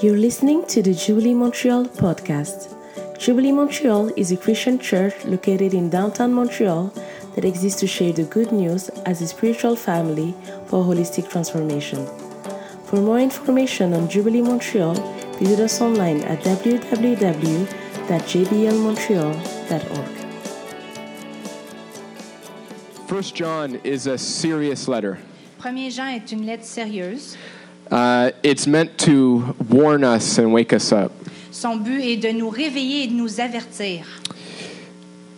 You're listening to the Jubilee Montreal podcast. Jubilee Montreal is a Christian church located in downtown Montreal that exists to share the good news as a spiritual family for holistic transformation. For more information on Jubilee Montreal, visit us online at www.jblmontreal.org. First John is a serious letter. 1 Jean est une lettre sérieuse. Uh, it's meant to warn us and wake us up. Son but est de nous réveiller et de nous avertir.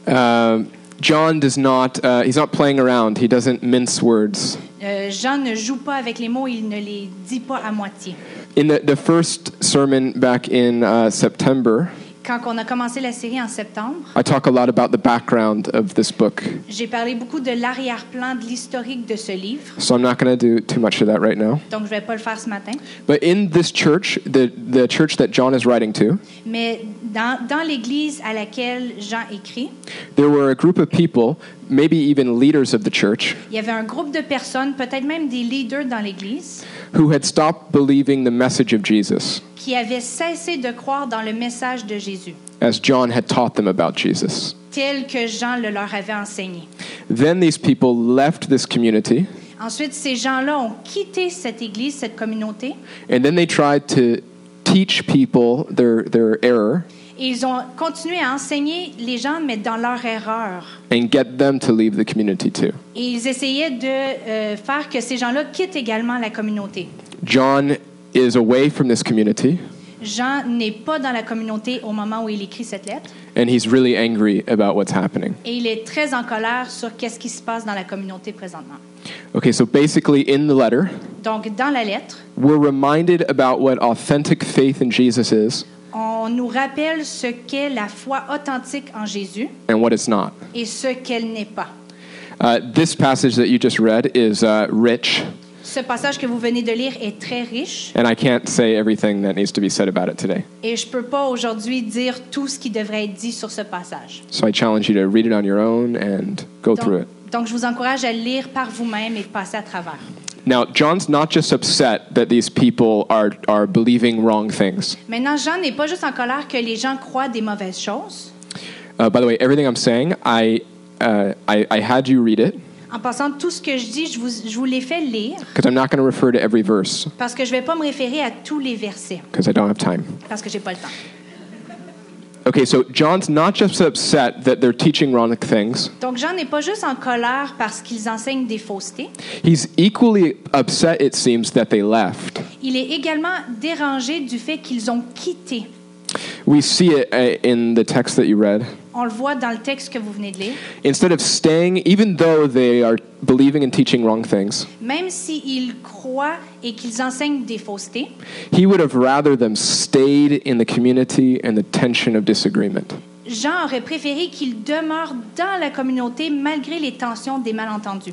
Uh, John does not, uh, he's not playing around. He doesn't mince words. Euh, Jean ne joue pas avec les mots, il ne les dit pas à moitié. In the, the first sermon back in uh, September, Quand on a commencé la série en septembre, I talk a lot about the background of this book. j'ai parlé beaucoup de l'arrière-plan, de l'historique de ce livre. So I'm not going to do too much of that right now. Donc, je vais pas le faire ce matin. But in this church, the, the church that John is writing to, Mais dans, dans l'Église à laquelle Jean écrit, there were a group of people, maybe even leaders of the church, il y avait un groupe de personnes, peut-être même des leaders dans l'Église, who had stopped believing the message of Jesus qui avaient cessé de croire dans le message de Jésus, as John had taught them about Jesus. tel que Jean le leur avait enseigné. Then these people left this community Ensuite, ces gens-là ont quitté cette Église, cette communauté, and then they tried to teach people their, their error ils ont continué à enseigner les gens, mais dans leur erreur. and get them to leave the community too. Et ils essayaient de euh, faire que ces gens-là quittent également la communauté. John is away from this community Jean n'est pas dans la communauté au moment où il écrit cette lettre, and he's really angry about what's happening. et il est très en colère sur qu'est-ce qui se passe dans la communauté présentement. Okay, so basically in the letter, Donc, dans la lettre, we're reminded about what authentic faith in Jesus is on nous rappelle ce qu'est la foi authentique en Jésus and what it's not. et ce qu'elle n'est pas. Uh, this passage that you just read is uh, rich, Ce passage que vous venez de lire est très riche. and I can't say everything that needs to be said about it today. Et je ne peux pas aujourd'hui dire tout ce qui devrait être dit sur ce passage. So I challenge you to read it on your own and go through Donc, it. donc, je vous encourage à le lire par vous-même et de passer à travers. Now, John's not just upset that these people are, are believing wrong things. Maintenant, Jean n'est pas juste en colère que les gens croient des mauvaises choses. Uh, by the way, everything I'm saying, I, uh, I, I had you read it En passant, tout ce que je dis, je vous, je vous l'ai fait lire because I'm not going to refer to every verse parce que je ne vais pas me référer à tous les versets because I don't have time. parce que j'ai pas le temps. Okay, so John's not just upset that they're teaching wrong things, Donc, Jean n'est pas juste en colère parce qu'ils enseignent des faussetés. he's equally upset, it seems, that they left. Il est également dérangé du fait qu'ils ont quitté. We see it uh, in the text that you read. On le voit dans le texte que vous venez de lire. Instead of staying, even though they are believing and teaching wrong things, Même s'ils croient et qu'ils enseignent des faussetés, he would have rather them stayed in the community and the tension of disagreement. Jean aurait préféré qu'ils demeurent dans la communauté malgré les tensions des malentendus.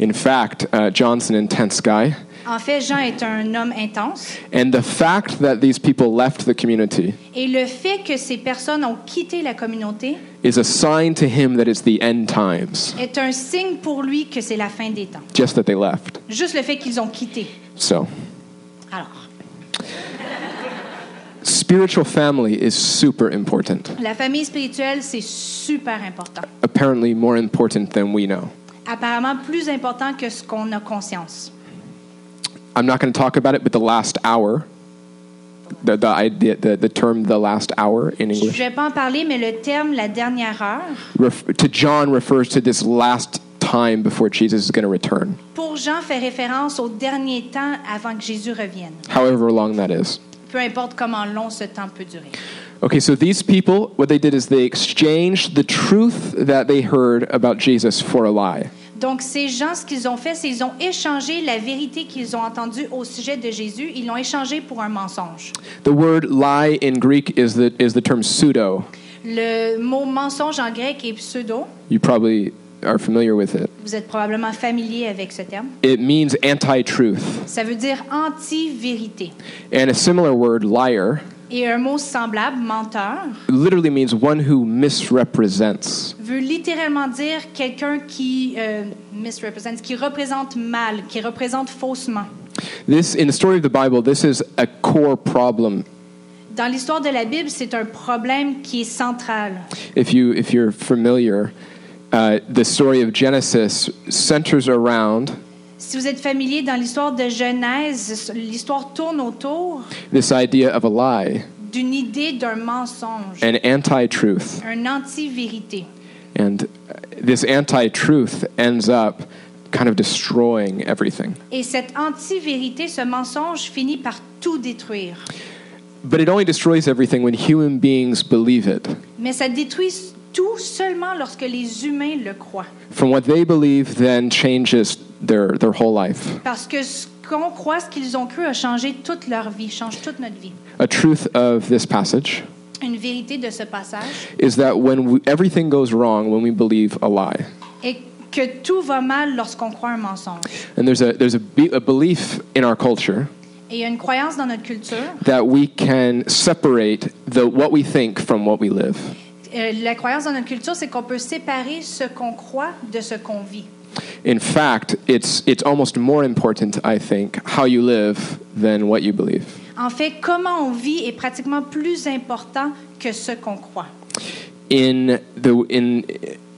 In fact, uh, John's an intense guy, En fait, Jean est un homme intense and the fact that these people left the community et le fait que ces personnes ont quitté la communauté is a sign to him that it's the end times, est un signe pour lui que c'est la fin des temps. just that they left. Juste le fait qu'ils ont quitté. So, Alors, spiritual family is super important, la famille spirituelle, c'est super important. apparently more important than we know. Apparemment plus important que ce qu'on a conscience. I'm not going to talk about it, but the last hour, the, the, idea, the, the term the last hour in English. Je vais pas en parler, mais le terme la dernière heure, ref, to John refers to this last time before Jesus is going to return, pour Jean, fait référence au dernier temps avant que Jésus revienne. however long that is. Peu importe comment long ce temps peut durer. Okay, so these people, what they did is they exchanged the truth that they heard about Jesus for a lie. Donc, ces gens, ce qu'ils ont fait, c'est qu'ils ont échangé la vérité qu'ils ont entendue au sujet de Jésus, ils l'ont échangé pour un mensonge. The word lie in Greek is the, is the term pseudo. Le mot mensonge en grec est pseudo. You probably are familiar with it. Vous êtes probablement familier avec ce terme. It means anti truth. Ça veut dire anti-vérité. And a similar word, liar, Et un mot semblable, menteur, literally means one who misrepresents. veut littéralement dire quelqu'un qui euh, misrepresents, qui représente mal, qui représente faussement. This, in the story of the Bible, this is a core problem. Dans l'histoire de la Bible, c'est un problème qui est central. If you if you're familiar, uh, the story of Genesis centers around Si vous êtes familier dans l'histoire de Genèse, l'histoire tourne autour this idea of a lie, d'une idée d'un mensonge, an anti-truth, un anti-vérité. and uh, this anti-truth ends up kind of destroying everything. Et cette anti-vérité, ce mensonge finit par tout détruire. But it only destroys everything when human beings believe it. Mais ça détruit tout seulement lorsque les humains le croient. From what they believe, then changes their their whole life. Parce que ce qu'on croit, ce qu'ils ont cru, a changé toute leur vie, change toute notre vie. A truth of this passage Une vérité de ce passage is that when we, everything goes wrong when we believe a lie. est que tout va mal lorsqu'on croit un mensonge. And there's a there's a, be, a belief in our culture Et il y a une croyance dans notre culture. that we can separate the what we think from what we live. Euh, la croyance dans notre culture, c'est qu'on peut séparer ce qu'on croit de ce qu'on vit. In fact, it's it's almost more important, I think, how you live than what you believe. En fait, comment on vit est pratiquement plus important que ce qu'on croit. In the in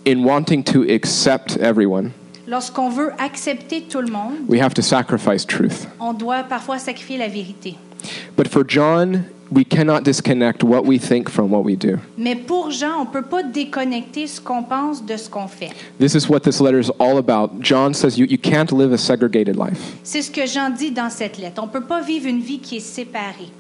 in wanting to accept everyone, Lorsqu'on veut accepter tout le monde, we have to sacrifice truth. on doit parfois sacrifier la vérité. But for John, we cannot disconnect what we think from what we do. Mais pour Jean, on peut pas déconnecter ce qu'on pense de ce qu'on fait. This is what this letter is all about. John says you, you can't live a segregated life. C'est ce que Jean dit dans cette lettre. On peut pas vivre une vie qui est séparée.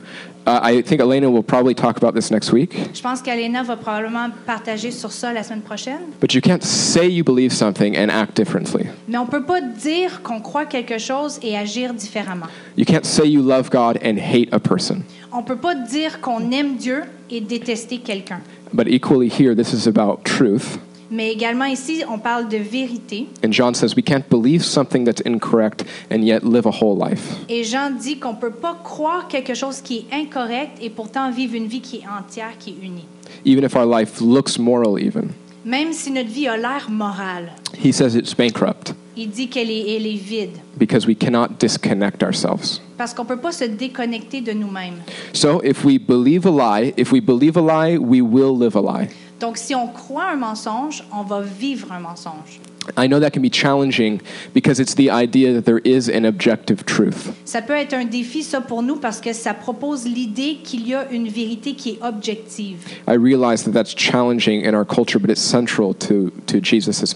Uh, I think Elena will probably talk about this next week. Je pense qu'Alena va probablement partager sur ça la semaine prochaine. But you can't say you believe something and act differently. Mais on peut pas dire qu'on croit quelque chose et agir différemment. You can't say you love God and hate a person. On ne peut pas dire qu'on aime Dieu et détester quelqu'un. But equally here, this is about truth. Mais également ici, on parle de vérité. And John says we can't believe something that's incorrect and yet live a whole life. Et Jean dit qu'on ne peut pas croire quelque chose qui est incorrect et pourtant vivre une vie qui est entière, qui est unie. Even if our life looks moral, even. Même si notre vie a l'air morale, He says it's bankrupt il dit qu'elle est, elle est vide. because we cannot disconnect ourselves. Parce qu'on ne peut pas se déconnecter de nous-mêmes. So if we believe a lie, if we believe a lie, we will live a lie. Donc, si on croit un mensonge, on va vivre un mensonge. I know that can be challenging because it's the idea that there is an objective truth. Ça peut être un défi, ça, pour nous, parce que ça propose l'idée qu'il y a une vérité qui est objective. I realize that that's challenging in our culture, but it's central to, to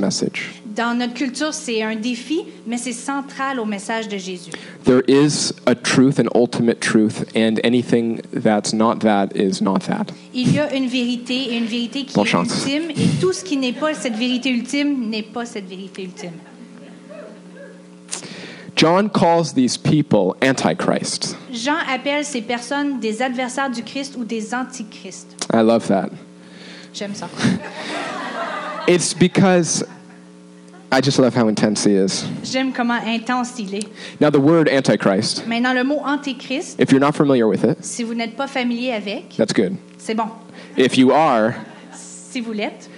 message. Dans notre culture, c'est un défi, mais c'est central au message de Jésus. There is a truth, an ultimate truth, and anything that's not that is not that. Il y a une vérité et une vérité qui Bonne est chance. ultime, et tout ce qui n'est pas cette vérité ultime n'est pas cette vérité ultime. John calls these people antichrists. Jean appelle ces personnes des adversaires du Christ ou des antichrists. I love that. J'aime ça. It's because I just love how intense he is. J'aime comment intense il est. Now, the word antichrist, Maintenant, le mot antéchrist, if you're not familiar with it, si vous n'êtes pas familier avec, that's good. c'est bon. If you are, Si vous l'êtes,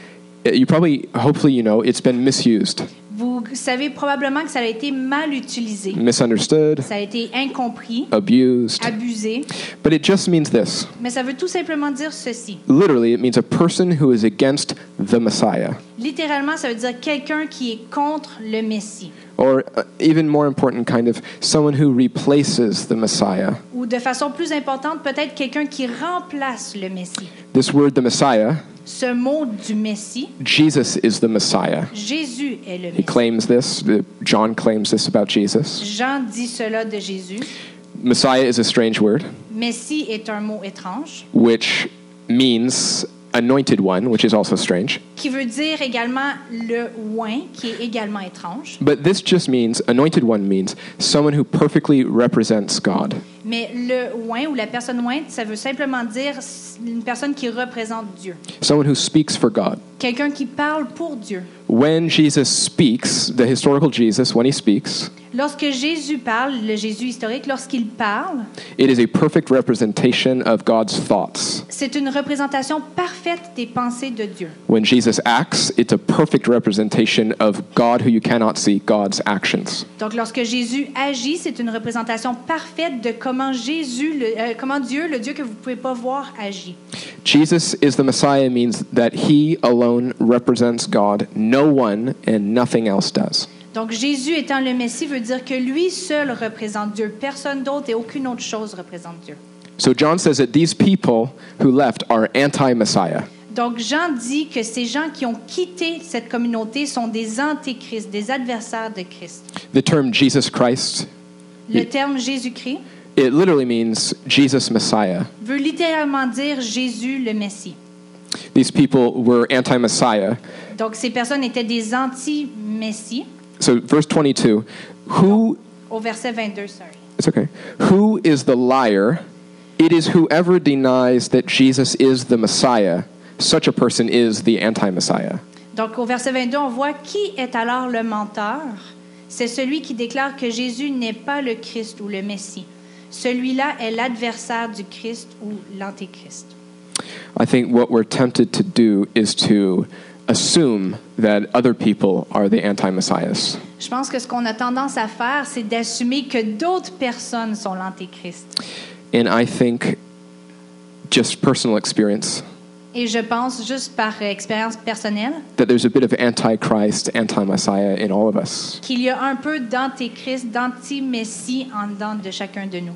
you probably, hopefully, you know, it's been misused, vous savez probablement que ça a été mal utilisé. misunderstood, Ça a été incompris, abused. abusé. But it just means this. Mais ça veut tout simplement dire ceci. Literally, it means a person who is against the Messiah. Littéralement, ça veut dire quelqu'un qui est contre le Messie. Or uh, even more important, kind of someone who replaces the Messiah. Ou de façon plus importante, peut-être quelqu'un qui remplace le Messie. This word, the Messiah, Ce mot du Messie, Jesus is the Messiah. Jésus est le He Messie. claims this. John claims this about Jesus. Jean dit cela de Jésus. Messiah is a strange word, Messie est un mot étrange which means anointed one, which is also strange. qui veut dire également le oin, qui est également étrange. But this just means, anointed one means someone who perfectly represents God. Mais le oin ou la personne ointe, ça veut simplement dire une personne qui représente Dieu. Someone who speaks for God. Quelqu'un qui parle pour Dieu. when Jesus speaks, the historical Jesus, when he speaks, Lorsque Jésus parle, le Jésus historique, lorsqu'il parle, it is a perfect representation of God's thoughts. c'est une représentation parfaite des pensées de Dieu. When Jesus acts, it's a perfect representation of God who you cannot see, God's actions. Donc, lorsque Jésus agit, c'est une représentation parfaite de comment Jésus, le- euh, comment Dieu, le Dieu que vous ne pouvez pas voir, agit. Jesus is the Messiah means that he alone represents God. No one and nothing else does. Donc, Jésus étant le Messie veut dire que lui seul représente Dieu. Personne d'autre et aucune autre chose représente Dieu. So John says that these people who left are anti Messiah. Donc, Jean dit que ces gens qui ont quitté cette communauté sont des antéchrists, des adversaires de Christ. The term Jesus Christ, Le terme Jésus-Christ it literally means Jesus Messiah. veut littéralement dire Jésus le Messie. These people were anti Messiah. Donc, ces personnes étaient des anti-Messie. So, verse 22 Who, Au oh, verset 22, sorry. it's okay, who is the liar? It is whoever denies that Jesus is the Messiah. Such a person is the anti Messiah. Donc, au verset 22, on voit qui est alors le menteur. C'est celui qui déclare que Jésus n'est pas le Christ ou le Messie. Celui-là est l'adversaire du Christ ou l'antéchrist. I think what we're tempted to do is to assume that other people are the anti Messiahs. Je pense que ce qu'on a tendance à faire, c'est d'assumer que d'autres personnes sont l'antéchrist. And I think just personal experience Et je pense, juste par expérience personnelle, that there's a bit of antichrist, anti Messiah in all of us. qu'il y a un peu d'antéchrist, d'anti-messie en dedans de chacun de nous.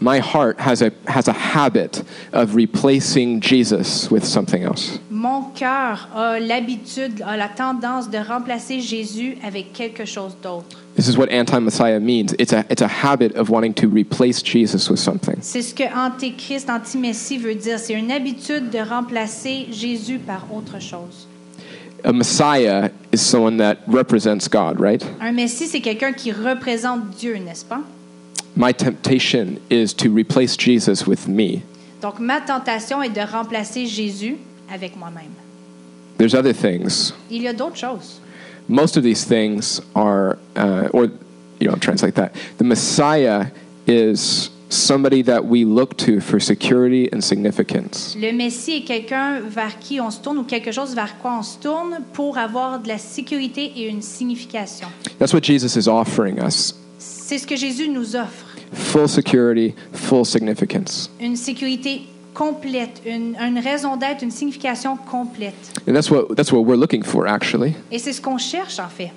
My heart has a, has a habit of replacing Jesus with something else. Mon cœur a l'habitude, a la tendance de remplacer Jésus avec quelque chose d'autre. This is what anti Messiah means. It's a, it's a habit of wanting to replace Jesus with something. C'est ce que antéchrist, anti-messie veut dire. C'est une habitude de remplacer Jésus par autre chose. A Messiah is someone that represents God, right? Un messie, c'est quelqu'un qui représente Dieu, n'est-ce pas? My temptation is to replace Jesus with me. Donc, ma tentation est de remplacer Jésus avec moi-même. There's other things. Il y a d'autres choses. Most of these things are, uh, or, you know, translate that. The Messiah is somebody that we look to for security and significance. Le Messie est quelqu'un vers qui on se tourne ou quelque chose vers quoi on se tourne pour avoir de la sécurité et une signification. That's what Jesus is offering us C'est ce que Jésus nous offre. full security, full significance. Une sécurité complète, une, une raison d'être, une signification complète. And that's what, that's what we're looking for, actually. Et c'est ce qu'on cherche en fait.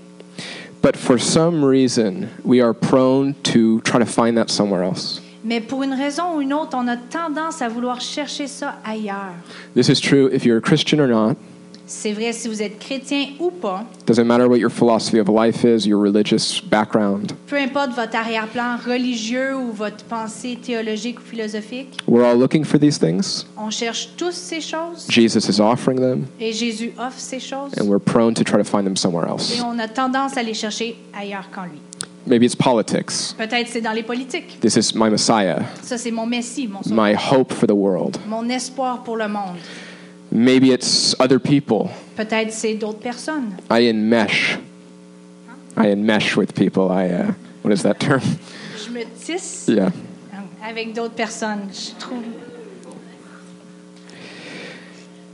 But for some reason, we are prone to try to find that somewhere else. Mais pour une raison ou une autre, on a tendance à vouloir chercher ça ailleurs. This is true if you're a Christian or not. C'est vrai si vous êtes chrétien ou pas, Doesn't matter what your philosophy of life is, your religious background. peu importe votre arrière-plan religieux ou votre pensée théologique ou philosophique, We're all looking for these things. on cherche tous ces choses Jesus is offering them, et Jésus offre ces choses and we're prone to try to find them somewhere et else. on a tendance à les chercher ailleurs qu'en lui. Maybe it's politics. Peut-être c'est dans les politiques. This is my Messiah, Ça, c'est mon messie, mon sauveur, my hope for the world. mon espoir pour le monde. Maybe it's other people. Peut-être c'est d'autres personnes. I enmesh. I enmesh with people. I, uh, what is that term? Je me tisse Yeah. avec d'autres personnes. Je trouve.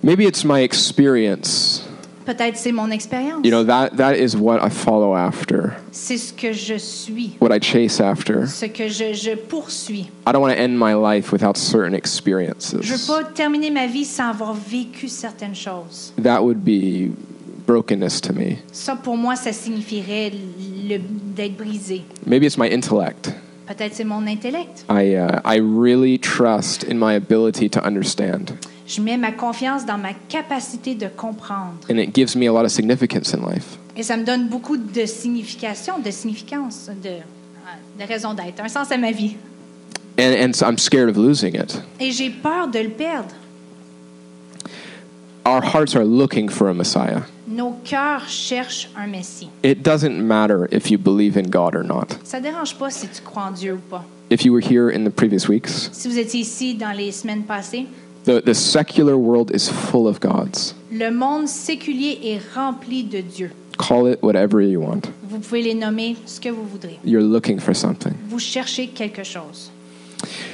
Maybe it's my experience. Peut-être c'est mon expérience. You know, that, that is what I follow after, C'est ce que je suis, what I chase after. ce que je, je poursuis. I don't want to end my life without certain Je veux experiences. pas terminer ma vie sans avoir vécu certaines choses. That would be brokenness to me. Ça, pour moi, ça signifierait le- d'être brisé. Maybe it's my intellect. Peut-être c'est mon intellect. I, uh, I really trust in my ability to understand, Je mets ma confiance dans ma capacité de comprendre. and it gives me a lot of significance in life. Et ça me donne beaucoup de signification, de significance, de, de raison d'être, un sens à ma vie. And, and so I'm scared of losing it. Et j'ai peur de le perdre. Our hearts are looking for a Messiah. Nos cœurs cherchent un Messie. It doesn't matter if you believe in God or not. Ça ne dérange pas si tu crois en Dieu ou pas. If you were here in the previous weeks, Si vous étiez ici dans les semaines passées, the, the secular world is full of gods. le monde séculier est rempli de Dieu. Call it whatever you want. Vous pouvez les nommer ce que vous voudrez. You're looking for something. Vous cherchez quelque chose.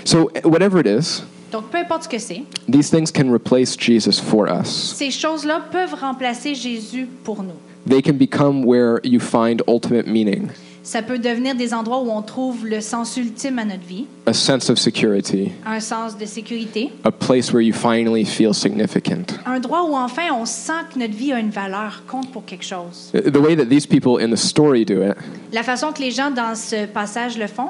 So, eh, whatever it is, Donc, peu importe ce que c'est, these things can replace Jesus for us. ces choses-là peuvent remplacer Jésus pour nous. They can become where you find ultimate meaning, Ça peut devenir des endroits où on trouve le sens ultime à notre vie, a sense of security, un sens de sécurité, a place where you finally feel significant. un endroit où enfin on sent que notre vie a une valeur, compte pour quelque chose. The way that these people in the story do it La façon que les gens dans ce passage le font,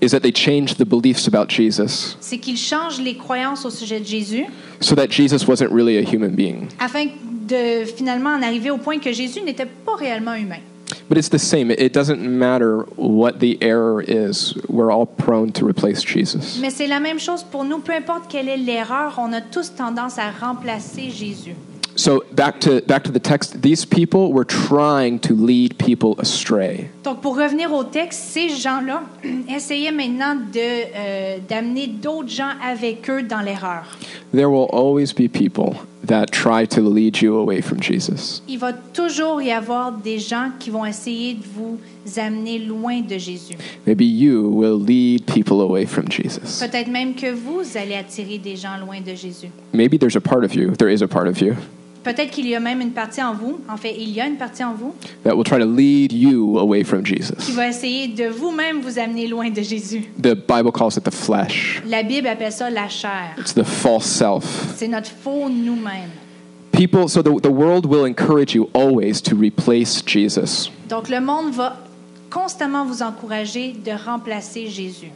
is that they change the beliefs about Jesus c'est qu'ils changent les croyances au sujet de Jésus so that Jesus wasn't really a human being. afin de finalement en arriver au point que Jésus n'était pas réellement humain. But it's the same. It- doesn't matter what the error is. We're all prone to replace Jesus. Mais c'est la même chose pour nous, peu importe quelle est l'erreur, on a tous tendance à remplacer Jésus. So back to back to the text. These people were trying to lead people astray. Donc, pour revenir au texte, ces gens-là essayaient maintenant de, euh, d'amener d'autres gens avec eux dans l'erreur. There will always be people that try to lead you away from Jesus. Il va toujours y avoir des gens qui vont essayer de vous amener loin de Jésus. Maybe you will lead people away from Jesus. Peut-être même que vous allez attirer des gens loin de Jésus. Maybe there's a part of you, there is a part of you, Peut-être qu'il y a même une partie en vous, en fait, il y a une partie en vous that will try to lead you away from qui Jesus. va essayer de vous-même vous amener loin de Jésus. The Bible calls it the flesh. La Bible appelle ça la chair. It's the false self. C'est notre faux nous-mêmes. People, so the, the world will encourage you always to replace Jesus. Donc le monde va constamment vous encourager de remplacer Jésus.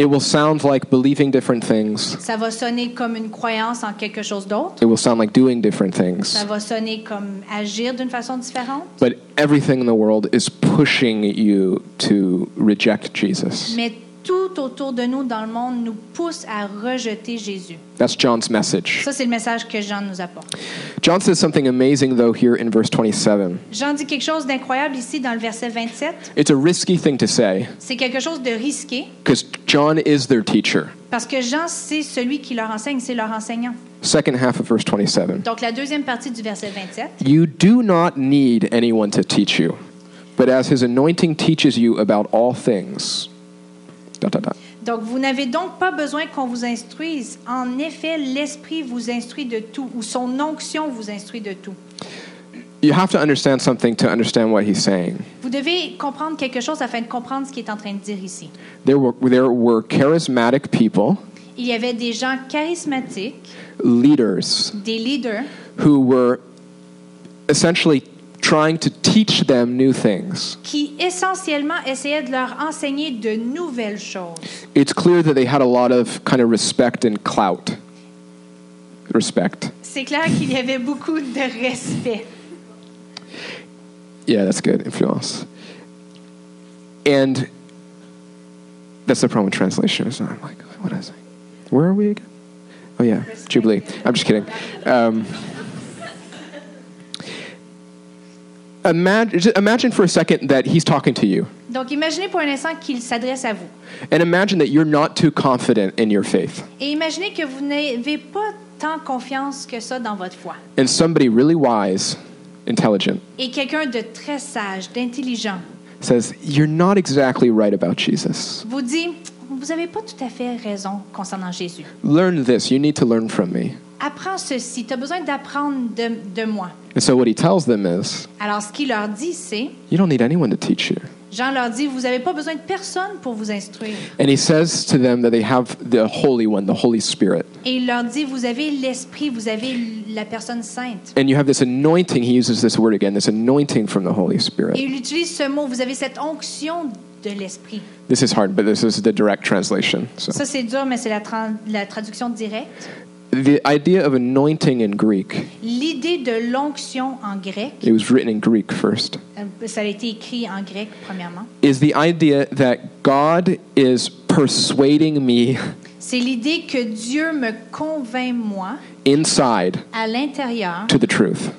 It will sound like believing different things. Ça va sonner comme une croyance en quelque chose d'autre. It will sound like doing different things. Ça va sonner comme agir d'une façon différente. But everything in the world is pushing you to reject Jesus. Mais tout autour de nous dans le monde nous pousse à rejeter Jésus. That's John's message. Ça, c'est le message que Jean nous apporte. John says something amazing, though, here in verse 27. Jean dit quelque chose d'incroyable ici dans le verset 27. It's a risky thing to say C'est quelque chose de risqué because John is their teacher. parce que Jean, c'est celui qui leur enseigne, c'est leur enseignant. Second half of verse 27. Donc la deuxième partie du verset 27. You do not need anyone to teach you, but as his anointing teaches you about all things. Donc, vous n'avez donc pas besoin qu'on vous instruise. En effet, l'Esprit vous instruit de tout, ou son onction vous instruit de tout. You have to understand something to understand what he's saying. Vous devez comprendre quelque chose afin de comprendre ce qu'il est en train de dire ici. There were, there were charismatic people, Il y avait des gens charismatiques, leaders, des leaders, who were essentially trying to teach them new things. qui essentiellement essayaient de leur enseigner de nouvelles choses. It's clear that they had a lot of kind of respect and clout. Respect. C'est clair qu'il y avait beaucoup de respect. Yeah, that's good. Influence. And that's the problem with translation. Is I'm like, what is it? Where are we again? Oh yeah, Jubilee. I'm just kidding. Um, imagine, imagine for a second that he's talking to you, Donc, imaginez pour un instant qu'il s'adresse à vous. and imagine that you're not too confident in your faith, Et imaginez que vous n'avez pas tant confiance que ça dans votre foi. and somebody really wise, intelligent, Et quelqu'un de très sage, d'intelligent, says, "You're not exactly right about Jesus. vous dit Vous n'avez pas tout à fait raison concernant Jésus. Learn this. You need to learn from me." Apprends ceci. Tu as besoin d'apprendre de, de moi. And so what he tells them is, Alors, ce qu'il leur dit, c'est "You don't need anyone to teach you." Jean leur dit Vous n'avez pas besoin de personne pour vous instruire. And he says to them that they have the Holy One, the Holy Spirit. Et il leur dit Vous avez l'Esprit, vous avez la personne sainte. And you have this anointing, he uses this word again, this anointing from the Holy Et Spirit. il utilise ce mot Vous avez cette onction de l'Esprit. This is hard, but this is the direct translation. So Ça, c'est dur, mais c'est la traduction directe. The idea of anointing in Greek, L'idée de l'onction en grec, it was written in Greek first, euh, ça a été écrit en grec premièrement, is the idea that God is persuading me c'est l'idée que Dieu me convainc, moi, inside à l'intérieur, to the truth.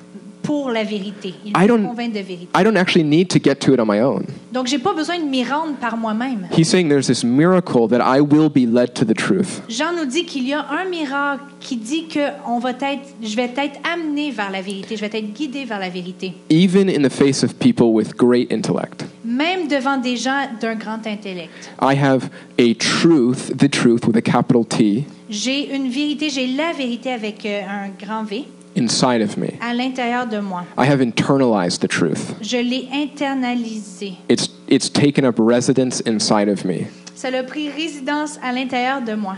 Pour la vérité. Il I me don't- convainc de vérité. I don't actually need to get to it on my own. Donc, j'ai pas besoin de m'y rendre par moi-même. He's saying there's this miracle that I will be led to the truth. Jean nous dit qu'il y a un miracle qui dit que on va être, je vais être amené vers la vérité, je vais être guidé vers la vérité, Even in the face of people with great intellect, même devant des gens d'un grand intellect. I have a truth, the truth with a capital T, J'ai une vérité, j'ai la vérité avec euh, un grand V inside of me. à l'intérieur de moi. I have internalized the truth. Je l'ai internalisé. It's, it's taken up residence inside of me. Ça a pris résidence à l'intérieur de moi.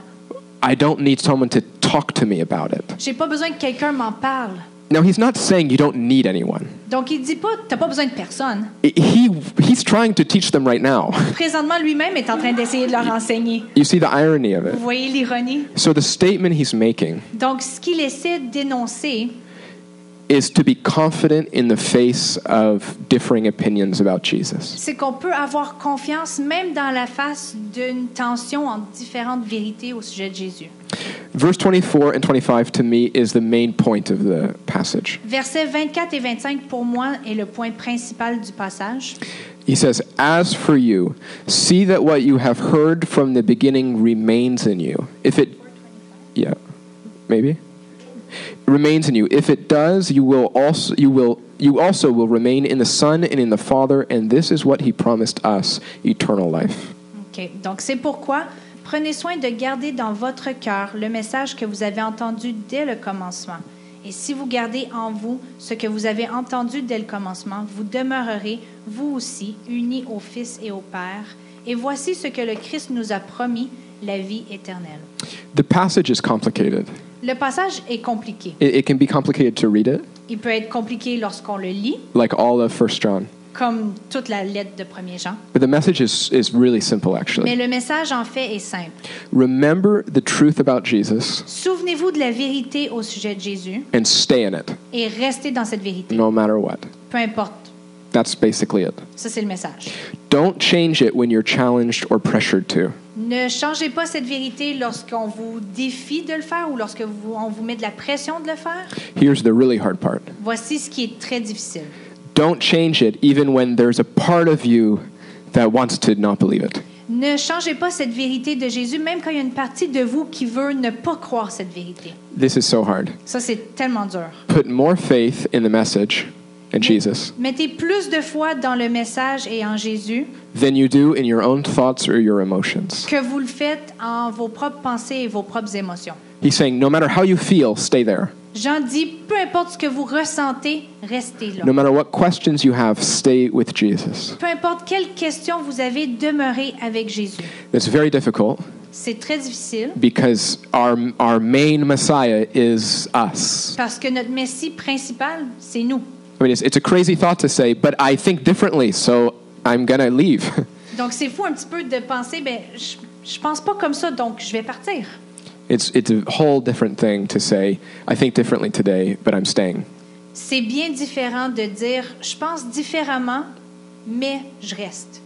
I don't need someone to talk to me about it. J'ai pas besoin que quelqu'un m'en parle. Now, he's not saying you don't need anyone. Donc il dit pas t'as pas besoin de personne. He, he's trying to teach them right now. Présentement lui-même est en train d'essayer de leur enseigner. You see the irony of Vous it. voyez l'ironie? So, the statement he's making Donc ce qu'il essaie d'énoncer, is to be confident in the face of differing opinions about Jesus. c'est qu'on peut avoir confiance même dans la face d'une tension entre différentes vérités au sujet de Jésus. Verse 24 and 25 to me is the main point of the passage. Versets 24 et 25 pour moi est le point principal du passage. He says, As for you, see that what you have heard from the beginning remains in you. If it, yeah, maybe? Remains in you. If it does, you will also, you will, you also will remain in the Son and in the Father, and this is what he promised us eternal life. OK. Donc, c'est pourquoi prenez soin de garder dans votre cœur le message que vous avez entendu dès le commencement. Et si vous gardez en vous ce que vous avez entendu dès le commencement, vous demeurerez, vous aussi, unis au Fils et au Père. Et voici ce que le Christ nous a promis, la vie éternelle. The passage is complicated. Le passage est compliqué. It, it can be complicated to read it, Il peut être compliqué lorsqu'on le lit, like all of First John. Comme toute la lettre de 1er Jean. But the message is, is really simple, Mais actually. le message, en fait, est simple. Remember the truth about Jesus Souvenez-vous de la vérité au sujet de Jésus and stay in it, et restez dans cette vérité. no matter what. Peu importe. That's basically it. Ça, c'est le message. Don't change it when you're challenged or pressured to. Ne changez pas cette vérité lorsqu'on vous défie de le faire ou lorsque vous- on vous met de la pression de le faire. Here's the really hard part Voici ce qui est très difficile. Don't change it even when there's a part of you that wants to not believe it. Ne changez pas cette vérité de Jésus, même quand il y a une partie de vous qui veut ne pas croire cette vérité. This is so hard. Ça, c'est tellement dur. Put more faith in the message and Jesus Mettez plus de foi dans le message et en Jésus than you do in your own thoughts or your emotions. que vous le faites en vos propres pensées et vos propres émotions. He's saying, no matter how you feel, stay there. Jean dit, peu importe ce que vous ressentez, restez là. No matter what questions you have, stay with Jesus. Peu importe quelle question vous avez, demeurez avec Jésus. It's very difficult C'est très difficile because our, our main Messiah is us. parce que notre Messie principal, c'est nous. I mean, it's, it's a crazy thought to say, but I think differently, so I'm to leave. Donc c'est fou un petit peu de penser, ben, je, je pense pas comme ça, donc je vais partir. It's, it's a whole different thing to say, I think differently today, but I'm staying. C'est bien différent de dire, je pense différemment, mais je reste.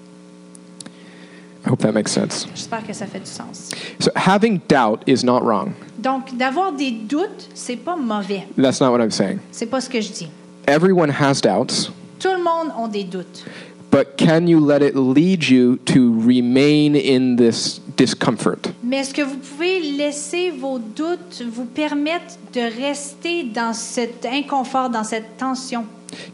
I hope that makes sense. J'espère que ça fait du sens. So having doubt is not wrong. Donc d'avoir des doutes, c'est pas mauvais. That's not what I'm saying. C'est pas ce que je dis. Everyone has doubts, Tout le monde a des doutes. but can you let it lead you to remain in this discomfort? Mais est-ce que vous pouvez laisser vos doutes vous permettre de rester dans cet inconfort, dans cette tension?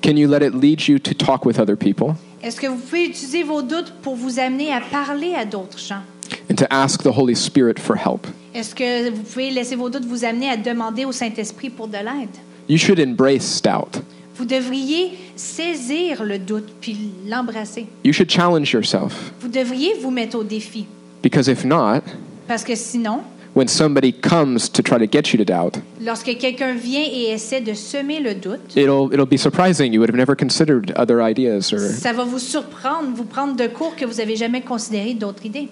Can you let it lead you to talk with other people? Est-ce que vous pouvez utiliser vos doutes pour vous amener à parler à d'autres gens? and to ask the Holy Spirit for help? Est-ce que vous pouvez laisser vos doutes vous amener à demander au Saint-Esprit pour de l'aide? You should embrace doubt. Vous devriez saisir le doute puis l'embrasser. You should challenge yourself Vous devriez vous mettre au défi. because if not, Parce que sinon, when somebody comes to try to get you to doubt, lorsque quelqu'un vient et essaie de semer le doute, it'll it'll be surprising. You would have never considered other ideas or ça va vous surprendre, vous prendre de court que vous n'avez jamais considéré d'autres idées.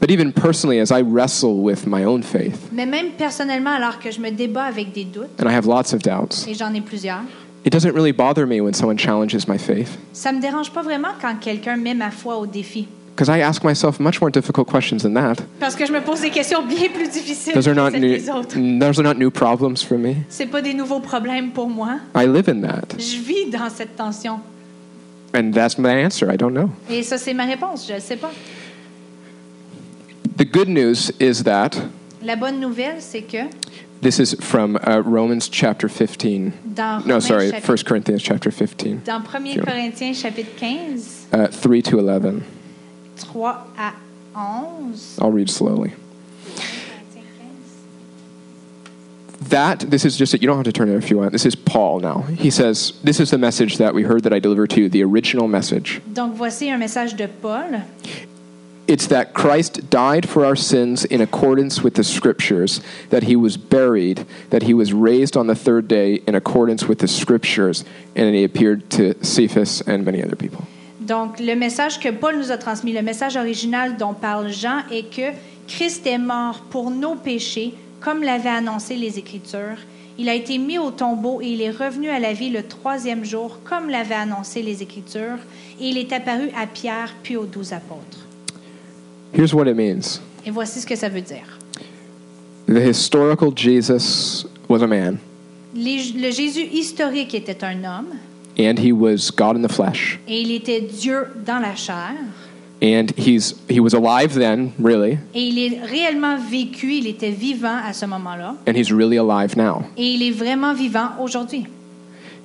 but even personally as I wrestle with my own faith Mais même personnellement, alors que je me débat avec des doutes, and I have lots of doubts, et j'en ai plusieurs, it doesn't really bother me when someone challenges my faith ça me dérange pas vraiment quand quelqu'un met ma foi au défi. Because I ask myself much more difficult questions than that. Parce que je me pose des questions bien plus difficiles Those are que not celles new, des autres. those are not new problems for me. C'est pas des nouveaux problèmes pour moi. I live in that. Je vis dans cette tension. And that's my answer. I don't know. Et ça, c'est ma réponse. Je sais pas. The good news is that La bonne nouvelle, c'est que this is from uh, Romans chapter 15. dans No, Romains sorry, chapitre- 1 Corinthians chapter 15, dans 1 Sure. Corinthiens chapitre 15, uh, 3 to 11. 3 à 11. I'll read slowly. That, this is just, it you don't have to turn it if you want. This is Paul now. He says, This is the message that we heard that I delivered to you, the original message. Donc voici un message de Paul. It's that Christ died for our sins in accordance with the scriptures, that he was buried, that he was raised on the third day in accordance with the scriptures, and he appeared to Cephas and many other people. Donc le message que Paul nous a transmis, le message original dont parle Jean est que Christ est mort pour nos péchés, comme l'avaient annoncé les Écritures. Il a été mis au tombeau et il est revenu à la vie le troisième jour, comme l'avaient annoncé les Écritures, et il est apparu à Pierre puis aux douze apôtres. Here's what it means Et voici ce que ça veut dire. the historical Jesus was a man, Les- le Jésus historique était un homme and he was God in the flesh. et il était Dieu dans la chair. And he's, he was alive then, really, Et il est réellement vécu, il était vivant à ce moment-là. and he's really alive now. Et il est vraiment vivant aujourd'hui.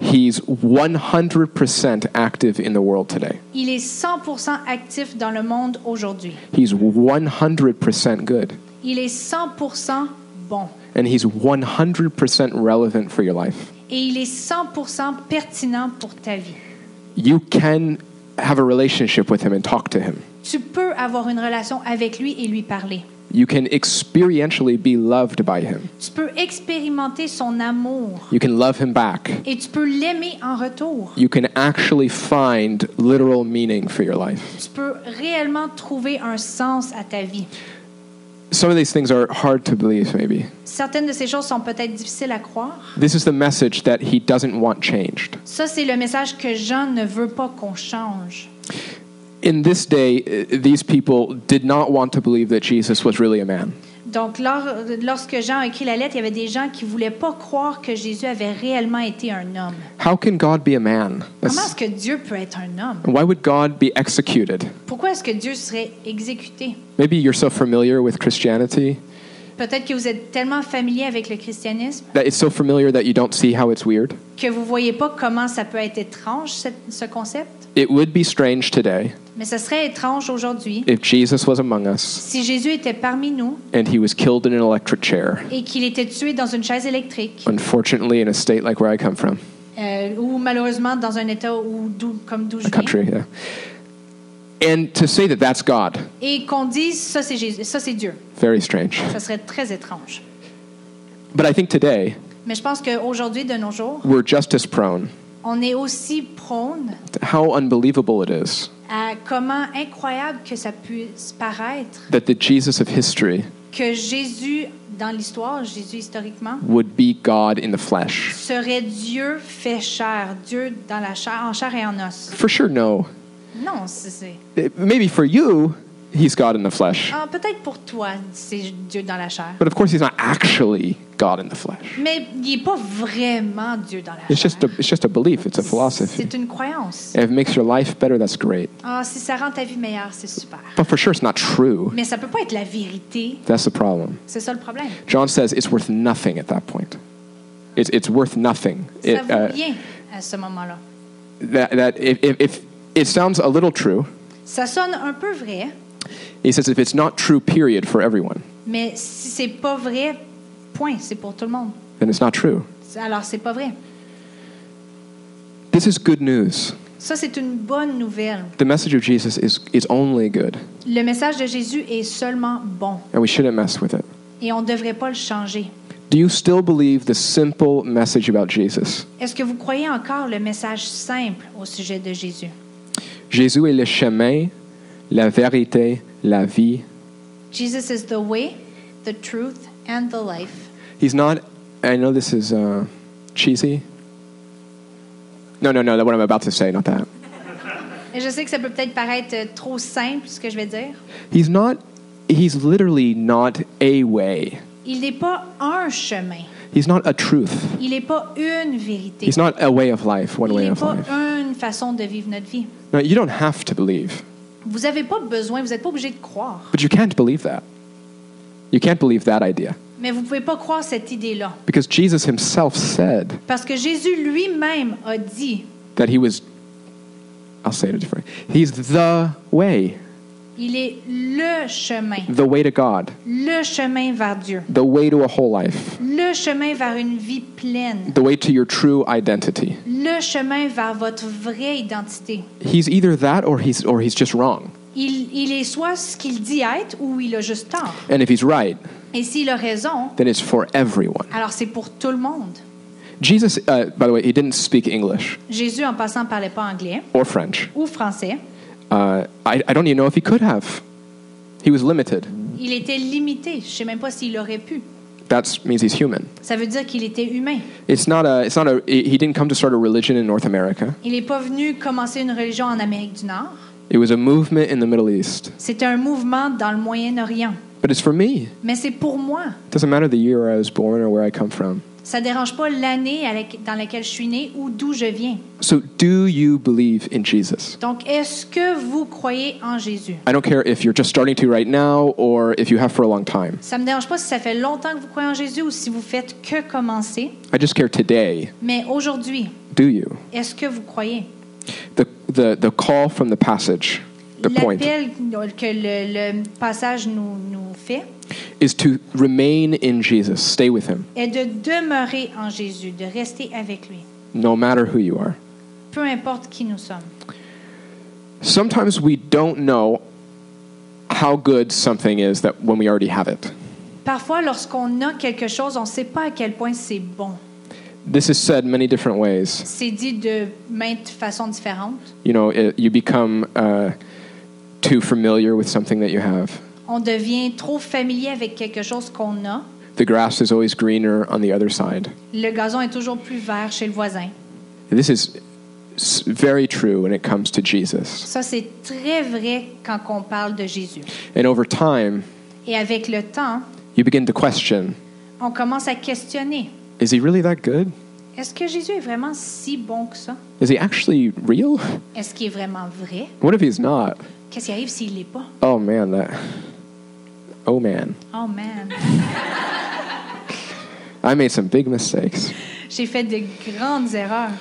He's 100% active in the world today. Il est 100% actif dans le monde aujourd'hui. He's 100% good. Il est 100% bon. And he's 100% relevant for your life. Et il est 100% pertinent pour ta vie. You can have a relationship with him and talk to him. Tu peux avoir une relation avec lui et lui parler. You can experientially be loved by him. Tu peux expérimenter son amour You can love him back. et tu peux l'aimer en retour. You can actually find literal meaning for your life. Tu peux réellement trouver un sens à ta vie. Some of these things are hard to believe, maybe. Certaines de ces choses sont peut-être difficiles à croire. This is the message that he doesn't want changed. Ça, c'est le message que Jean ne veut pas qu'on change. In this day, uh, these people did not want to believe that Jesus was really a man. Donc, lors- lorsque Jean a écrit la lettre, il y avait des gens qui voulaient pas croire que Jésus avait réellement été un homme. How can God be a man? Comment est-ce que Dieu peut être un homme? why would God be executed? Pourquoi est-ce que Dieu serait exécuté? Maybe you're so familiar with Christianity Peut-être que vous êtes tellement familier avec le christianisme that it's so familiar that you don't see how it's weird. que vous voyez pas comment ça peut être étrange, ce, ce concept. It would be strange today Mais ça serait étrange aujourd'hui if Jesus was among us si Jésus était parmi nous and he was killed in an electric chair. et qu'il était tué dans une chaise électrique Unfortunately, in a state like where I come from, euh, ou malheureusement dans un état où, d'où- comme d'où je viens. country, yeah. And to say that that's God, Et qu'on dise ça c'est Jésus, ça c'est Dieu. very strange. Ça serait très étrange. But I think today Mais je pense qu'aujourd'hui, de nos jours, we're just as prone. on est aussi prône How unbelievable it is à comment incroyable que ça puisse paraître that the Jesus of history que Jésus, dans l'histoire, Jésus historiquement, would be God in the flesh. serait Dieu fait chair, Dieu dans la chair, en chair et en os. For sure, no. Non, c'est- Maybe for you, he's God in the flesh. Ah, Peut-être pour toi, c'est Dieu dans la chair. But of course, he's not actually God in the flesh. Mais il n'est pas vraiment Dieu dans la It's chair. just a, it's just a belief, it's a philosophy. C'est une croyance. If it makes your life better, that's great. Ah, si ça rend ta vie meilleure, c'est super. But for sure, it's not true. Mais ça peut pas être la vérité. That's the problem. C'est ça le problème. John says it's worth nothing at that point. It's, it's worth nothing. Ça It, vaut uh, rien à ce moment-là. that, that if, if, if it sounds a little true, Ça sonne un peu vrai, he says if it's not true, period, for everyone, mais si c'est pas vrai, point, c'est pour tout le monde. then it's not true. Alors c'est pas vrai. This is good news. Ça c'est une bonne nouvelle. The message of Jesus is, is only good, Le message de Jésus est seulement bon and we shouldn't mess with it. et on ne devrait pas le changer. Do you still believe the simple message about Jesus? Est-ce que vous croyez encore le message simple au sujet de Jésus? Jésus est le chemin, la vérité, la vie. Jesus is the way, the truth, and the life. He's not, I know this is uh, cheesy. No, no, no, what I'm about to say, not that. Et je sais que ça peut peut-être paraître euh, trop simple ce que je vais dire. He's not, he's literally not a way. Il n'est pas un chemin. He's not a truth. Il n'est pas une vérité. He's not a way of life, one Il way n'est of pas life. une façon de vivre notre vie. No, you don't have to believe, Vous n'avez pas besoin, vous n'êtes pas obligé de croire. but you can't believe that. You can't believe that idea. Mais vous ne pouvez pas croire cette idée-là. Because Jesus himself said Parce que Jésus lui-même a dit, that he was, I'll say it a different He's the way, il est le chemin, the way to God, le chemin vers Dieu, the way to a whole life, le chemin vers une vie pleine, the way to your true identity. le chemin vers votre vraie identité. He's either that or he's, or he's just wrong. Il, il est soit ce qu'il dit être ou il a juste tort. And if he's right, Et s'il a raison, then it's for everyone. alors c'est pour tout le monde. Jesus, uh, by the way, he didn't speak English Jésus, en passant, ne parlait pas anglais or French. ou français. Uh, I, I don't even know if he could have. He was limited. Il était limité. Je sais même pas s'il aurait pu. That means he's human. Ça veut dire qu'il était humain. It's not a. It's not a. He didn't come to start a religion in North America. Il n'est pas venu commencer une religion en Amérique du Nord. It was a movement in the Middle East. C'est un mouvement dans le Moyen-Orient. But it's for me. Mais c'est pour moi. It doesn't matter the year I was born or where I come from. Ça ne dérange pas l'année dans laquelle je suis né ou d'où je viens. So, do you believe in Jesus? Donc, est-ce que vous croyez en Jésus? I don't care if you're just starting to right now or if you have for a long time. Ça ne me dérange pas si ça fait longtemps que vous croyez en Jésus ou si vous faites que commencer. I just care today. Mais aujourd'hui, Do you? est-ce que vous croyez? The the the call from the passage, the point que le, le passage nous, nous fait is to remain in Jesus, stay with Him, est de demeurer en Jésus, de rester avec lui, no matter who you are. peu importe qui nous sommes. Sometimes we don't know how good something is that when we already have it. Parfois, lorsqu'on a quelque chose, on ne sait pas à quel point c'est bon. This is said many different ways. C'est dit de maintes façons différentes. You know, it, you become uh, too familiar with something that you have. On devient trop familier avec quelque chose qu'on a. The grass is always greener on the other side. Le gazon est toujours plus vert chez le voisin. This is very true when it comes to Jesus. Ça, c'est très vrai quand on parle de Jésus. And over time, Et avec le temps, you begin to question on commence à questionner. is he really that good? Est-ce que Jésus est vraiment si bon que ça? Is he actually real? Est-ce qu'il est vraiment vrai? What if he's not? Qu'est-ce qui arrive s'il l'est pas? Oh man, that. Oh man. Oh man, I made some big mistakes. j'ai fait de grandes erreurs.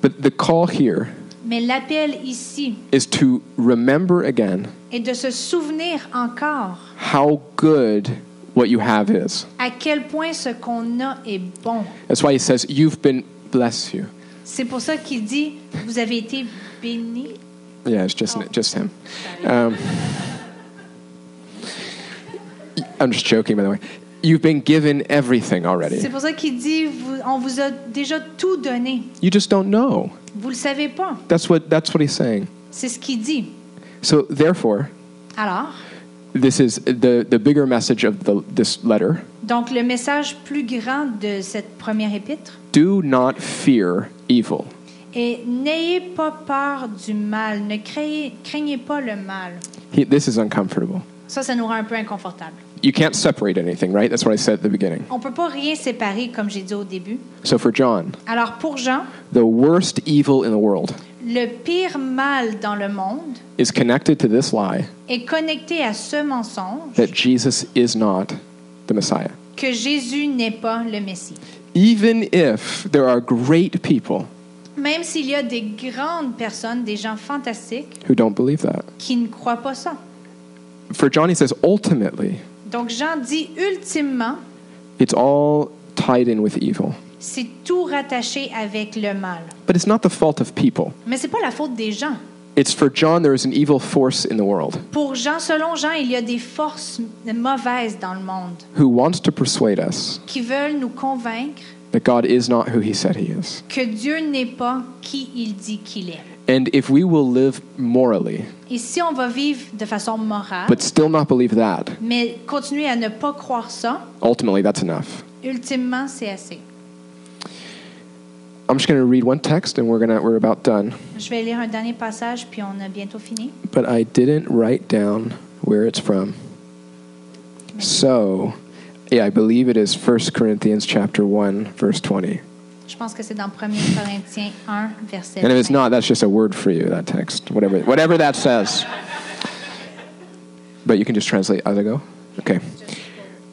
But the call here Mais l'appel ici is to remember again est de se souvenir encore how good what you have is. à quel point ce qu'on a est bon. That's why he says, You've been, bless you. C'est pour ça qu'il dit, vous avez été bénis. Yeah, it's just, Oh. just him. Um, I'm just joking, by the way. You've been given everything already. C'est pour ça qu'il dit, vous- on vous a déjà tout donné. You just don't know. Vous le savez pas. That's what, that's what he's saying. C'est ce qu'il dit. So, therefore, Alors, this is the, the bigger message of the, this letter. donc le message plus grand de cette première épître Do not fear evil. Est n'ayez pas peur du mal, ne craignez, craignez pas le mal. He, this is uncomfortable. Ça, ça nous rend un peu inconfortable. You can't separate anything, right? That's what I said at the beginning. On peut pas rien séparer, comme j'ai dit au début. So, for John, Alors pour Jean, the worst evil in the world le pire mal dans le monde is connected to this lie est connecté à ce mensonge that Jesus is not the Messiah. que Jésus n'est pas le Messie. Even if there are great people Même s'il y a des grandes personnes, des gens fantastiques, who don't believe that. qui ne croient pas ça. For John, he says, ultimately, Donc Jean dit ultimement, it's all tied in with evil. c'est tout rattaché avec le mal. But it's not the fault of people. Mais c'est pas la faute des gens. It's for John, there is an evil force in the world Pour Jean, selon Jean, il y a des forces mauvaises dans le monde who wants to persuade us qui veulent nous convaincre that God is not who he said he is. que Dieu n'est pas qui il dit qu'il est. And if we will live morally, Et si on va vivre de façon morale, but still not believe that, mais continuer à ne pas croire ça, ultimately that's enough. ultimement, c'est assez. I'm just going to read one text and we're gonna we're about done. Je vais lire un dernier passage, puis on a bientôt fini. But I didn't write down where it's from. So, yeah, I believe it is 1 Corinthians chapter 1 verse 20. Je pense que c'est dans 1 Corinthiens 1, verset And if it's 20. not, that's just a word for you, that text. Whatever whatever that says. But you can just translate as I go. Okay.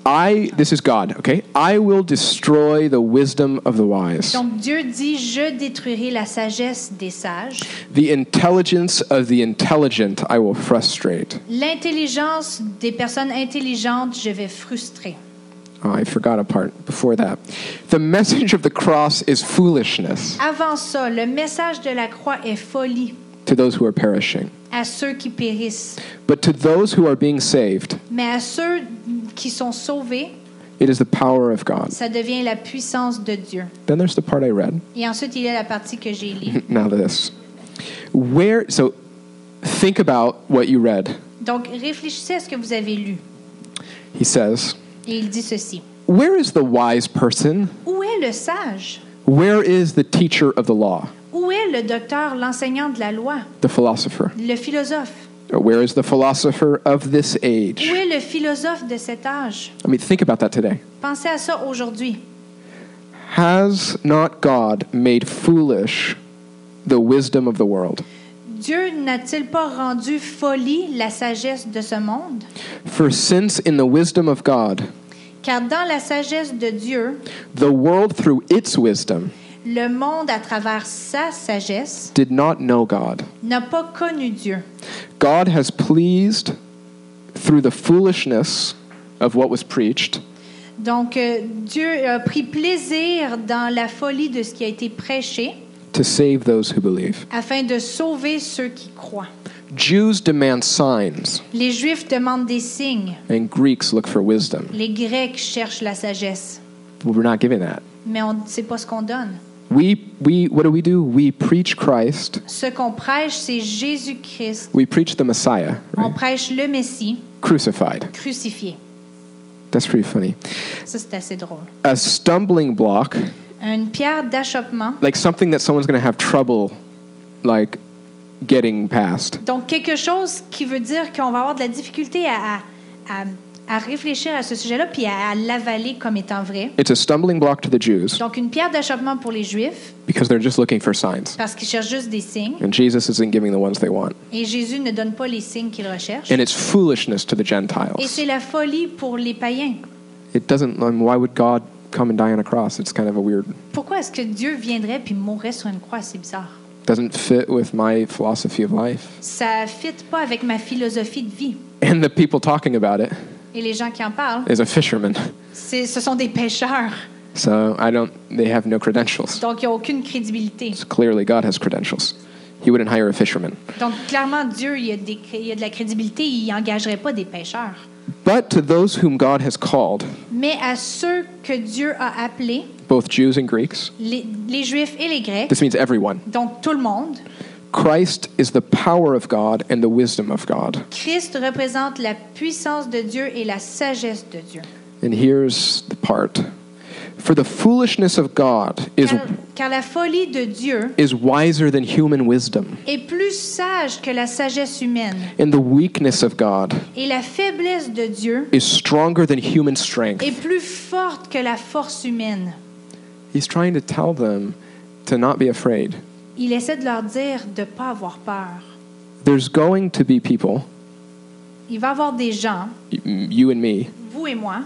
I this is God, okay? I will destroy the wisdom of the wise. Donc Dieu dit, je détruirai la sagesse des sages, The intelligence of the intelligent I will frustrate. l'intelligence des personnes intelligentes, je vais frustrer. Oh, I forgot a part before that. The message of the cross is foolishness Avant ça, le message de la croix est folie to those who are perishing. à ceux qui périssent, But to those who are being saved, mais à ceux qui sont sauvés, it is the power of God. ça devient la puissance de Dieu. Then there's the part I read. Et ensuite, il y a la partie que j'ai lue. Now this. Where so think about what you read. Donc, réfléchissez à ce que vous avez lu. He says, Et il dit ceci. Where is the wise person? Où est le sage? Where is the teacher of the law? Où est le docteur, l'enseignant de la loi, The philosopher. le philosophe? Or where is the philosopher of this age? Où est le philosophe de cet âge? I mean, think about that today. Pensez à ça aujourd'hui. Has not God made foolish the wisdom of the world? Dieu n'a-t-il pas rendu folie la sagesse de ce monde? For since in the wisdom of God, Car dans la sagesse de Dieu, the world through its wisdom le monde à travers sa sagesse did not know God, n'a pas connu Dieu. God has pleased through the foolishness of what was preached Donc euh, Dieu a pris plaisir dans la folie de ce qui a été prêché to save those who believe. afin de sauver ceux qui croient. Jews demand signs, Les Juifs demandent des signes. and Greeks look for wisdom. Les Grecs cherchent la sagesse. We're not giving that. Mais on ne sait pas ce qu'on donne. We, we, what do we do? We preach Christ. Ce qu'on prêche, c'est Jésus-Christ. We preach the Messiah, On right? prêche le Messie crucified. crucifié. That's pretty funny. Ça, c'est assez drôle. A stumbling block, Une pierre d'achoppement. like something that someone's going to have trouble, like getting past. Donc, quelque chose qui veut dire qu'on va avoir de la difficulté à, à, à- réfléchir à ce sujet-là puis à, à l'avaler comme étant vrai. It's a stumbling block to the Jews Donc, une pierre d'achoppement pour les Juifs because they're just looking for signs, parce qu'ils cherchent juste des signes and Jesus isn't giving the ones they want. et Jésus ne donne pas les signes qu'ils recherchent. And it's foolishness to the Et Gentiles. c'est la folie pour les païens. It doesn't. I mean, why would God come and die on a cross? It's kind of a weird. Pourquoi est-ce que Dieu viendrait puis mourrait sur une croix? C'est bizarre. Doesn't fit with my philosophy of life. Ça ne fit pas avec ma philosophie de vie. And the people talking about it Et les gens qui en parlent, is a fisherman. c'est- ce sont des pêcheurs. So I don't. They have no credentials. Donc, il n'y a aucune crédibilité. So clearly, God has credentials. He wouldn't hire a fisherman. Donc, clairement, Dieu, il y a, des- il y a de la crédibilité. Il n'engagerait pas des pêcheurs. But to those whom God has called, Mais à ceux que Dieu a appelés, both Jews and Greeks, les, les Juifs et les Grecs, this means everyone. donc tout le monde, Christ is the power of God and the wisdom of God. Christ représente la puissance de Dieu et la sagesse de Dieu. And here's the part. For the foolishness of God is, Car, car la folie de Dieu is wiser than human wisdom, est plus sage que la sagesse humaine. and the weakness of God Et la faiblesse de Dieu is stronger than human strength. est plus forte que la force humaine. He's trying to tell them to not be afraid. Il essaie de leur dire de pas avoir peur. There's going to be people, Il va y avoir des gens, you and me, vous et moi,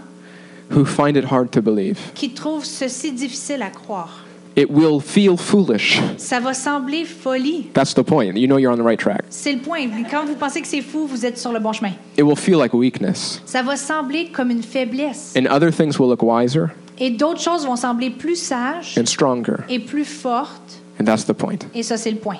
who find it hard to believe. qui trouvent ceci difficile à croire. It will feel foolish. Ça va sembler folie. That's the point. You know you're on the right track. C'est le point. Quand vous pensez que c'est fou, vous êtes sur le bon chemin. It will feel like weakness. Ça va sembler comme une faiblesse. And other things will look wiser Et d'autres choses vont sembler plus sages and stronger. et plus fortes. And that's the point. Et ça, c'est le point.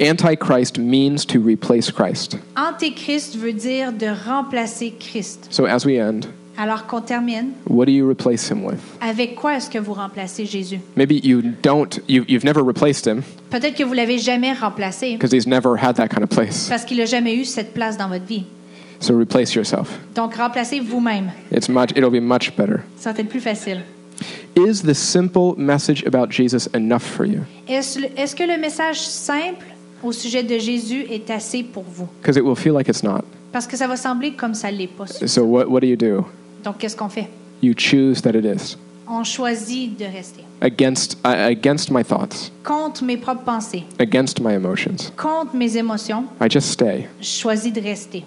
Antichrist means to replace Christ. Antéchrist veut dire de remplacer Christ. So as we end, Alors qu'on termine, what do you replace him with? avec quoi est-ce que vous remplacez Jésus? Maybe you don't, you, you've never replaced him Peut-être que vous l'avez jamais remplacé because he's never had that kind of place. parce qu'il n'a jamais eu cette place dans votre vie. So replace yourself. Donc, remplacez vous-même. It's much, it'll be much better. Ça va être plus facile. Is the simple message about Jesus enough for you? Est-ce est-ce que le message simple au sujet de Jésus est assez pour vous? Because it will feel like it's not. Parce que ça va sembler comme ça l'est pas. So, what, what do you do? Donc, qu'est-ce qu'on fait? You choose that it is. On choisit de rester. Against, uh, against my thoughts, Contre mes propres pensées, against my emotions. contre mes émotions, I just stay. je choisis de rester.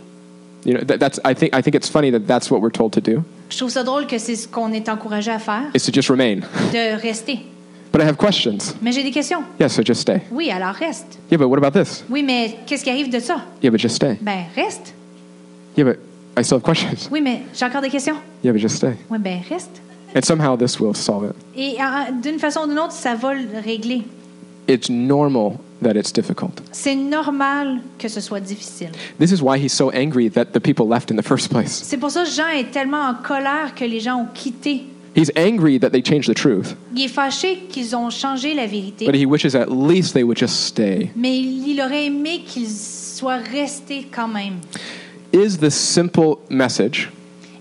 You know, that, that's, I, think, I think it's funny that that's what we're told to do, Je trouve ça drôle que c'est ce qu'on est encouragé à faire, is to just remain. de rester. But I have questions. Mais j'ai des questions. Yeah, so just stay. Oui, alors reste. Yeah, but what about this? Oui, mais qu'est-ce qui arrive de ça? Yeah, but just stay. Ben, reste. Yeah, but I still have questions. Oui, mais j'ai encore des questions. Yeah, but just stay. Oui, ben, reste. And somehow this will solve it. Et euh, d'une façon ou d'une autre, ça va le régler. It's normal that it's difficult. C'est normal que ce soit difficile. This is why he's so angry that the people left in the first place. C'est pour ça que Jean est tellement en colère que les gens ont quitté. He's angry that they changed the truth, Il est fâché qu'ils ont changé la vérité, but he wishes at least they would just stay. mais il aurait aimé qu'ils soient restés quand même. Is the simple message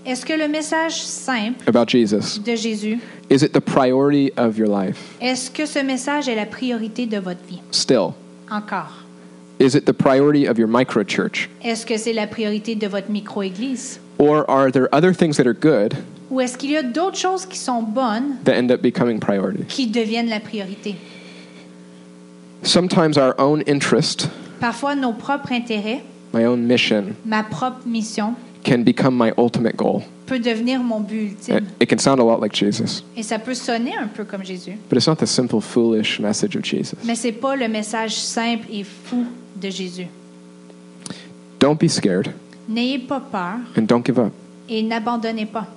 Est-ce que le message simple about Jesus? de Jésus, is it the priority of your life? est-ce que ce message est la priorité de votre vie? Still, Encore. is it the priority of your micro church? Est-ce que c'est la priorité de votre micro-église? Or are there other things that are good Ou est-ce qu'il y a d'autres choses qui sont bonnes that end up becoming priority? qui deviennent la priorité? Sometimes our own interest, Parfois, nos propres intérêts, my own mission, ma propre mission, can become my ultimate goal. peut devenir mon but It, it can sound a lot like Jesus, Et ça peut sonner un peu comme Jésus. but it's not the simple, foolish message of Jesus. Mais c'est pas le message simple et fou de Jésus. Don't be scared N'ayez pas peur and don't give up. et n'abandonnez pas.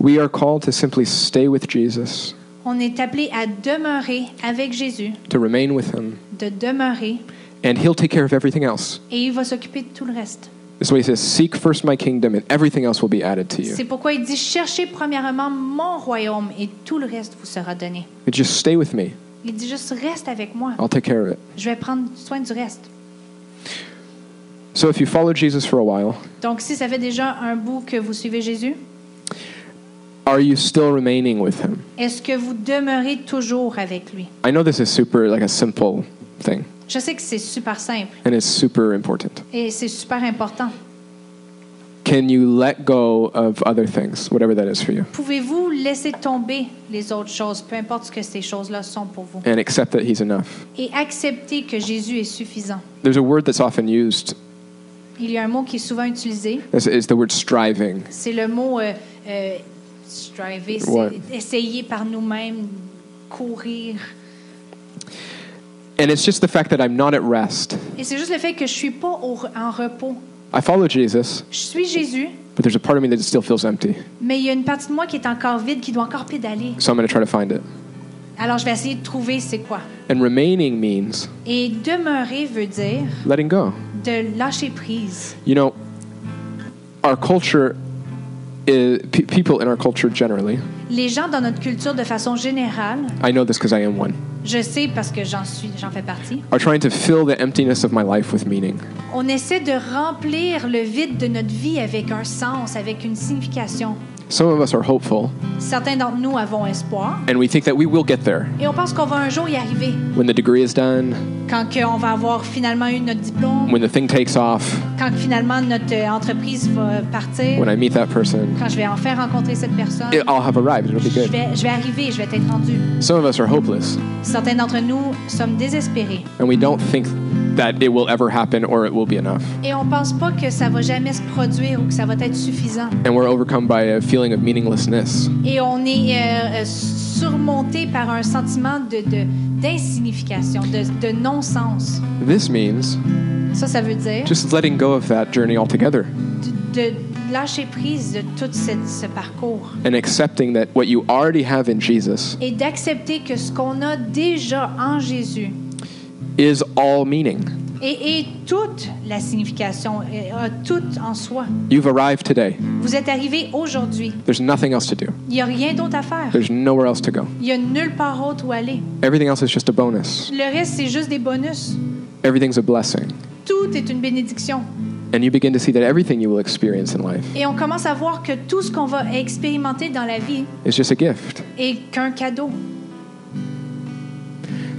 We are called to simply stay with Jesus, On est appelé à demeurer avec Jésus, to remain with him, de demeurer, and he'll take care of everything else. et il va s'occuper de tout le reste. This is why he says, Seek first my kingdom, and everything else will be added to you. C'est pourquoi il dit cherchez premièrement mon royaume et tout le reste vous sera donné. But just stay with me. Il dit juste reste avec moi. I'll take care of it. Je vais prendre soin du reste. So if you follow Jesus for a while, Donc si ça fait déjà un bout que vous suivez Jésus, are you still remaining with him? est-ce que vous demeurez toujours avec lui? I know this is super, like a simple thing, Je sais que c'est super simple and it's super important. et c'est super important. Can you let go of other things, whatever that is for you, Pouvez-vous laisser tomber les autres choses, peu importe ce que ces choses-là sont pour vous, and accept that he's enough? et accepter que Jésus est suffisant? There's a word that's often used, Il y a un mot qui est souvent utilisé, is, is the word striving. c'est le mot euh, euh, striver, essayer par nous-mêmes, courir. And it's just the fact that I'm not at rest. Et c'est juste le fait que je suis pas au- en repos. I follow Jesus, Je suis Jésus, but there's a part of me that still feels empty. mais il y a une partie de moi qui est encore vide, qui doit encore pédaler. So I'm going to try to find it. Alors je vais essayer de trouver c'est quoi. And remaining means Et demeurer veut dire letting go. de lâcher prise. You know, our culture, is, pe- people in our culture generally, Les gens dans notre culture de façon générale, I know this because I am one, je sais parce que j'en suis, j'en fais partie. are trying to fill the emptiness of my life with meaning. On essaie de remplir le vide de notre vie avec un sens, avec une signification. Some of us are hopeful, Certains d'entre nous avons espoir. And we think that we will get there. Et on pense qu'on va un jour y arriver. when the degree is done, Quand que on va avoir finalement eu notre diplôme, when the thing takes off, quand finalement notre euh, entreprise va partir, when I meet that person. quand je vais enfin rencontrer cette personne, It, I'll have arrived. It'll be je good. vais, je vais arriver, je vais être rendu. Some of us are hopeless, Certains d'entre nous sommes désespérés. And we don't think that it will ever happen or it will be enough. et on pense pas que ça va jamais se produire ou que ça va être suffisant. And we're overcome by a feeling of meaninglessness. Et on est euh, euh, surmonté par un sentiment de, de- d'insignification, de, de non-sens. This means Ça, ça veut dire just letting go of that journey altogether de, de lâcher prise de tout cette- ce parcours and accepting that what you already have in Jesus et d'accepter que ce qu'on a déjà en Jésus is all meaning. et, et toute la signification, a tout en soi. You've arrived today. Vous êtes arrivé aujourd'hui. There's nothing else to do. Il n'y a rien d'autre à faire. There's nowhere else to go. Il n'y a nulle part autre où aller. Everything else is just a bonus. Le reste, c'est juste des bonus. Everything's a blessing. Tout est une bénédiction. And you begin to see that everything you will experience in life Et on commence à voir que tout ce qu'on va expérimenter dans la vie is just a gift. est qu'un cadeau.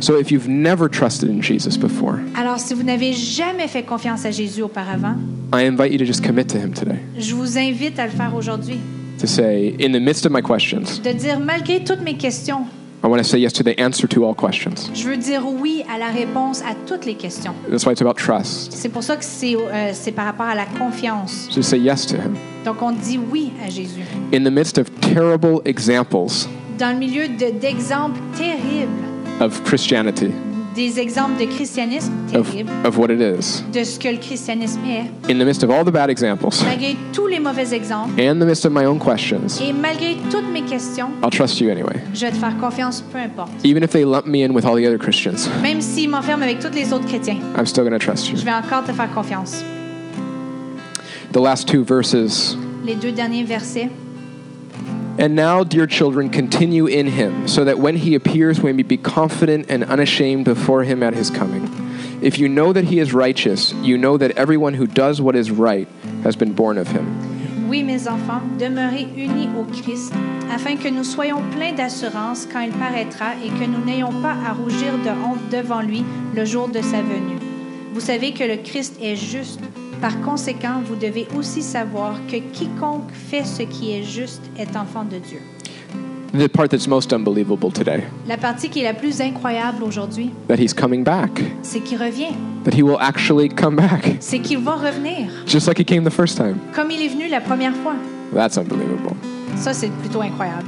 So if you've never trusted in Jesus before, Alors, si vous n'avez jamais fait confiance à Jésus auparavant, I invite you to just commit to Him today. je vous invite à le faire aujourd'hui. To say, in the midst of my questions, De dire, malgré toutes mes questions, I want to say yes to the answer to all questions. je veux dire oui à la réponse à toutes les questions. That's why it's about trust. C'est pour ça que c'est euh, c'est par rapport à la confiance. Just say yes to Him. Donc, on dit oui à Jésus. In the midst of terrible examples Dans le milieu de- d'exemples terribles, of Christianity, des exemples de christianisme of, terribles, of what it is, de ce que le christianisme est, in the midst of all the bad examples, malgré tous les mauvais exemples and the midst of my own questions, et malgré toutes mes questions, I'll trust you anyway. je vais te faire confiance, peu importe. Even if they lump me in with all the other Christians, Même s'il m'enferme avec tous les autres chrétiens, I'm still going to trust you. je vais encore te faire confiance. The last two verses. Les deux derniers versets. And now, dear children, continue in him, so that when he appears, we may be confident and unashamed before him at his coming. If you know that he is righteous, you know that everyone who does what is right has been born of him. Oui, mes enfants, demeurez unis au Christ, afin que nous soyons pleins d'assurance quand il paraîtra et que nous n'ayons pas à rougir de honte devant lui le jour de sa venue. Vous savez que le Christ est juste. Par conséquent, vous devez aussi savoir que quiconque fait ce qui est juste est enfant de Dieu. The part that's most unbelievable today La partie qui est la plus incroyable aujourd'hui, that he's coming back, c'est qu'il revient. that he will actually come back, C'est qu'il va revenir, just like he came the first time. comme il est venu la première fois. That's unbelievable. Ça, c'est plutôt incroyable.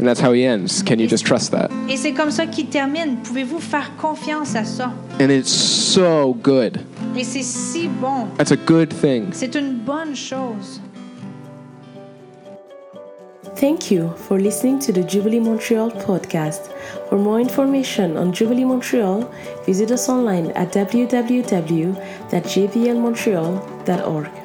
And that's how he ends. Can you just trust that? Et c'est comme ça qu'il termine. Pouvez-vous faire confiance à ça? And it's so good. Et c'est si bon. That's a good thing. C'est une bonne chose. Thank you for listening to the Jubilee Montreal podcast. For more information on Jubilee Montreal, visit us online at www.jblmontreal.org.